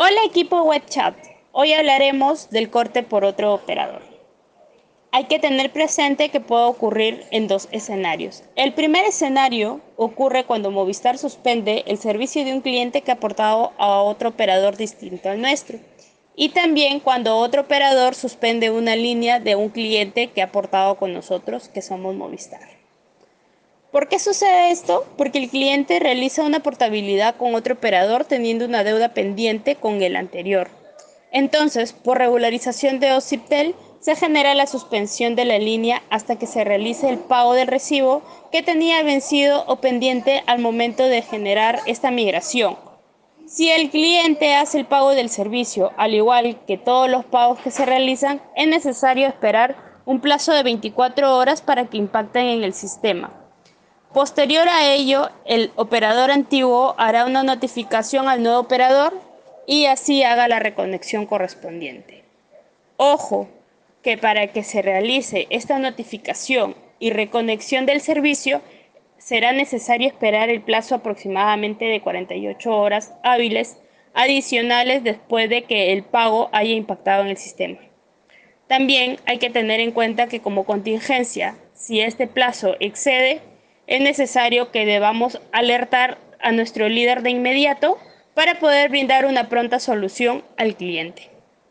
Hola equipo WebChat, hoy hablaremos del corte por otro operador. Hay que tener presente que puede ocurrir en dos escenarios. El primer escenario ocurre cuando Movistar suspende el servicio de un cliente que ha aportado a otro operador distinto al nuestro. Y también cuando otro operador suspende una línea de un cliente que ha aportado con nosotros, que somos Movistar. ¿Por qué sucede esto? Porque el cliente realiza una portabilidad con otro operador teniendo una deuda pendiente con el anterior. Entonces, por regularización de OCIPTEL, se genera la suspensión de la línea hasta que se realice el pago del recibo que tenía vencido o pendiente al momento de generar esta migración. Si el cliente hace el pago del servicio, al igual que todos los pagos que se realizan, es necesario esperar un plazo de 24 horas para que impacten en el sistema. Posterior a ello, el operador antiguo hará una notificación al nuevo operador y así haga la reconexión correspondiente. Ojo, que para que se realice esta notificación y reconexión del servicio, será necesario esperar el plazo aproximadamente de 48 horas hábiles adicionales después de que el pago haya impactado en el sistema. También hay que tener en cuenta que como contingencia, si este plazo excede, es necesario que debamos alertar a nuestro líder de inmediato para poder brindar una pronta solución al cliente.